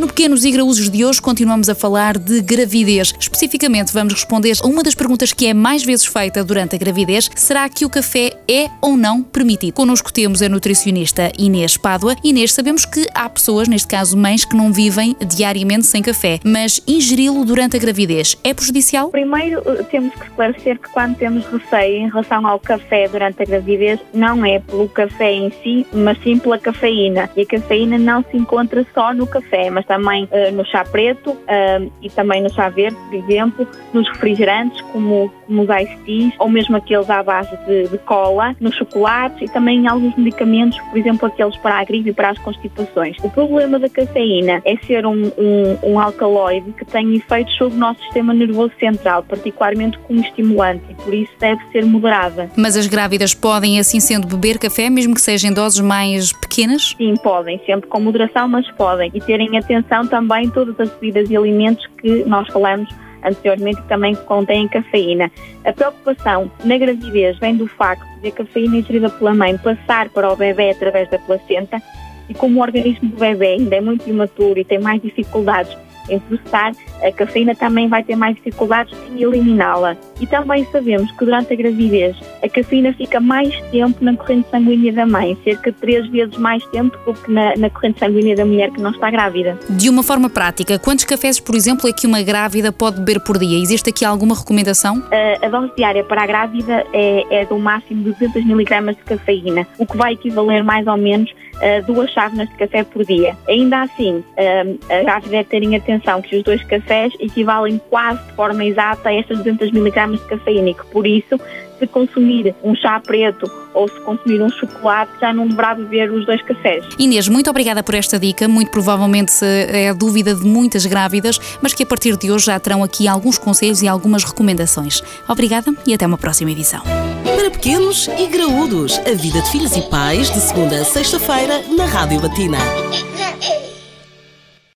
No Pequenos e Graúzos de hoje continuamos a falar de gravidez. Especificamente vamos responder a uma das perguntas que é mais vezes feita durante a gravidez. Será que o café é ou não permitido? Connosco temos a nutricionista Inês Pádua. Inês, sabemos que há pessoas, neste caso mães, que não vivem diariamente sem café, mas ingeri-lo durante a gravidez é prejudicial? Primeiro eh, temos que esclarecer que quando temos receio em relação ao café durante a gravidez, não é pelo café em si, mas sim pela cafeína. E a cafeína não se encontra só no café, mas também uh, no chá preto uh, e também no chá verde, por exemplo, nos refrigerantes como, como os ice teas ou mesmo aqueles à base de, de cola, nos chocolates e também em alguns medicamentos, por exemplo, aqueles para a gripe e para as constipações. O problema da cafeína é ser um, um, um alcaloide que tem efeitos sobre o nosso sistema nervoso central, particularmente como estimulante, e por isso deve ser moderada. Mas as grávidas podem, assim sendo, beber café, mesmo que sejam em doses mais pequenas? Sim, podem, sempre com moderação, mas podem. E terem atenção atenção também todas as bebidas e alimentos que nós falamos anteriormente também contêm cafeína. A preocupação na gravidez vem do facto de a cafeína ingerida pela mãe passar para o bebê através da placenta e como o organismo do bebê ainda é muito imaturo e tem mais dificuldades em processar, a cafeína também vai ter mais dificuldades em eliminá-la. E também sabemos que durante a gravidez a cafeína fica mais tempo na corrente sanguínea da mãe, cerca de três vezes mais tempo do que na, na corrente sanguínea da mulher que não está grávida. De uma forma prática, quantos cafés, por exemplo, é que uma grávida pode beber por dia? Existe aqui alguma recomendação? A, a dose diária para a grávida é, é do máximo de 200 miligramas de cafeína, o que vai equivaler mais ou menos a duas chávenas de café por dia. Ainda assim, a grávida deve ter em atenção que os dois cafés equivalem quase de forma exata a estas 200 miligramas de cafeína e que, por isso, se consumir um chá preto ou se consumir um chocolate, já não deverá beber os dois cafés. Inês, muito obrigada por esta dica. Muito provavelmente é a dúvida de muitas grávidas, mas que a partir de hoje já terão aqui alguns conselhos e algumas recomendações. Obrigada e até uma próxima edição. Para pequenos e graúdos, a vida de filhos e pais, de segunda a sexta-feira, na Rádio Latina.